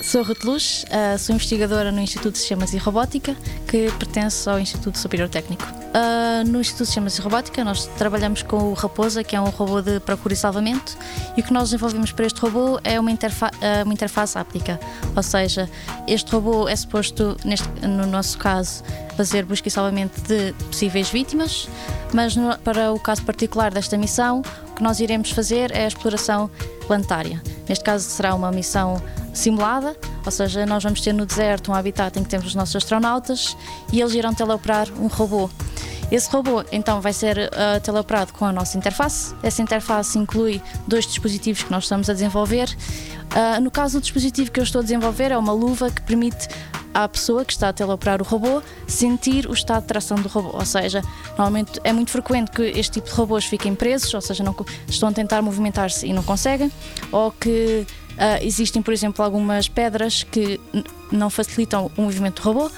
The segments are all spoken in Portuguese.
Sou Ruth Luz, uh, sou investigadora no Instituto de Sistemas e Robótica, que pertence ao Instituto Superior Técnico. Uh, no Instituto de Sistemas e Robótica, nós trabalhamos com o Raposa, que é um robô de procura e salvamento, e o que nós desenvolvemos para este robô é uma, interfa uh, uma interface áptica, ou seja, este robô é suposto, neste, no nosso caso, fazer busca e salvamento de possíveis vítimas, mas no, para o caso particular desta missão, o que nós iremos fazer é a exploração planetária. Neste caso, será uma missão simulada, ou seja, nós vamos ter no deserto um habitat em que temos os nossos astronautas e eles irão teleoperar um robô. Esse robô então vai ser uh, teleoperado com a nossa interface. Essa interface inclui dois dispositivos que nós estamos a desenvolver. Uh, no caso do dispositivo que eu estou a desenvolver, é uma luva que permite à pessoa que está a teleoperar o robô sentir o estado de tração do robô. Ou seja, normalmente é muito frequente que este tipo de robôs fiquem presos, ou seja, não, estão a tentar movimentar-se e não conseguem, ou que Uh, existem, por exemplo, algumas pedras que não facilitam o movimento do robô.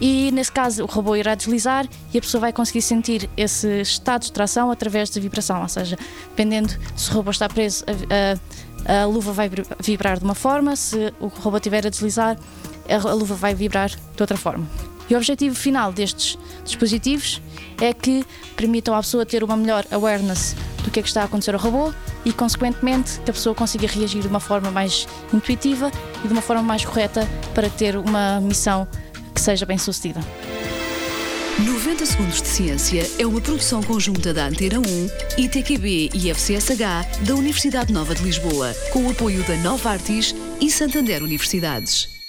E nesse caso o robô irá deslizar e a pessoa vai conseguir sentir esse estado de tração através da vibração, ou seja, dependendo se o robô está preso, a, a, a luva vai vibrar de uma forma, se o robô estiver a deslizar, a luva vai vibrar de outra forma. E o objetivo final destes dispositivos é que permitam à pessoa ter uma melhor awareness do que é que está a acontecer ao robô e, consequentemente, que a pessoa consiga reagir de uma forma mais intuitiva e de uma forma mais correta para ter uma missão que seja bem sucedida. 90 Segundos de Ciência é uma produção conjunta da Antena 1, ITQB e FCSH da Universidade Nova de Lisboa, com o apoio da Nova Artis e Santander Universidades.